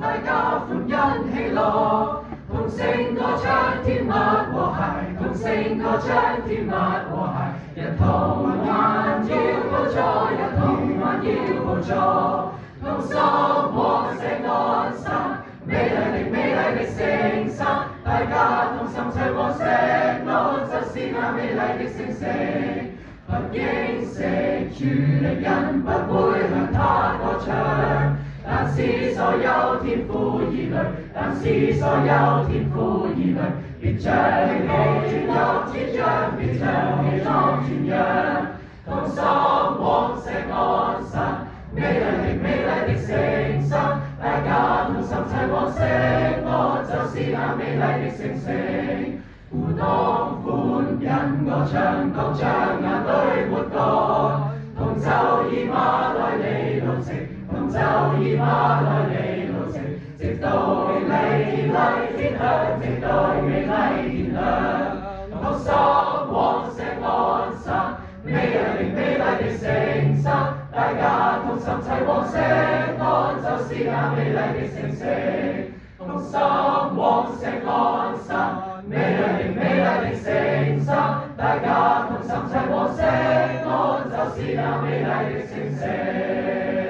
大家欢欣喜乐，同声歌唱天物和谐，同声歌唱天物和谐，日同晚要互助，日同晚要互助，同心和諧安心，美丽的美丽的盛心，大家同心齊和聲，那就是那美丽的盛世，不应設住力人不孤。是所有天富而累，但是所有天富而累，别像你转落，别将别像你装转让，同心往石我心，美丽的美丽的星星，大家同心齐往，石我就是那美丽的星星，互当欢欣，我唱，我唱眼对抹干，同受义妈带利路程。就已包揽你路程，直到美丽天黑，直到美丽天亮。同心往石安山，美丽美丽的城山，大家同心齐往石安，就是那美丽的城城。同心往石安山，美丽连美丽的城山，大家同心齐往石安，就是那美丽的城城。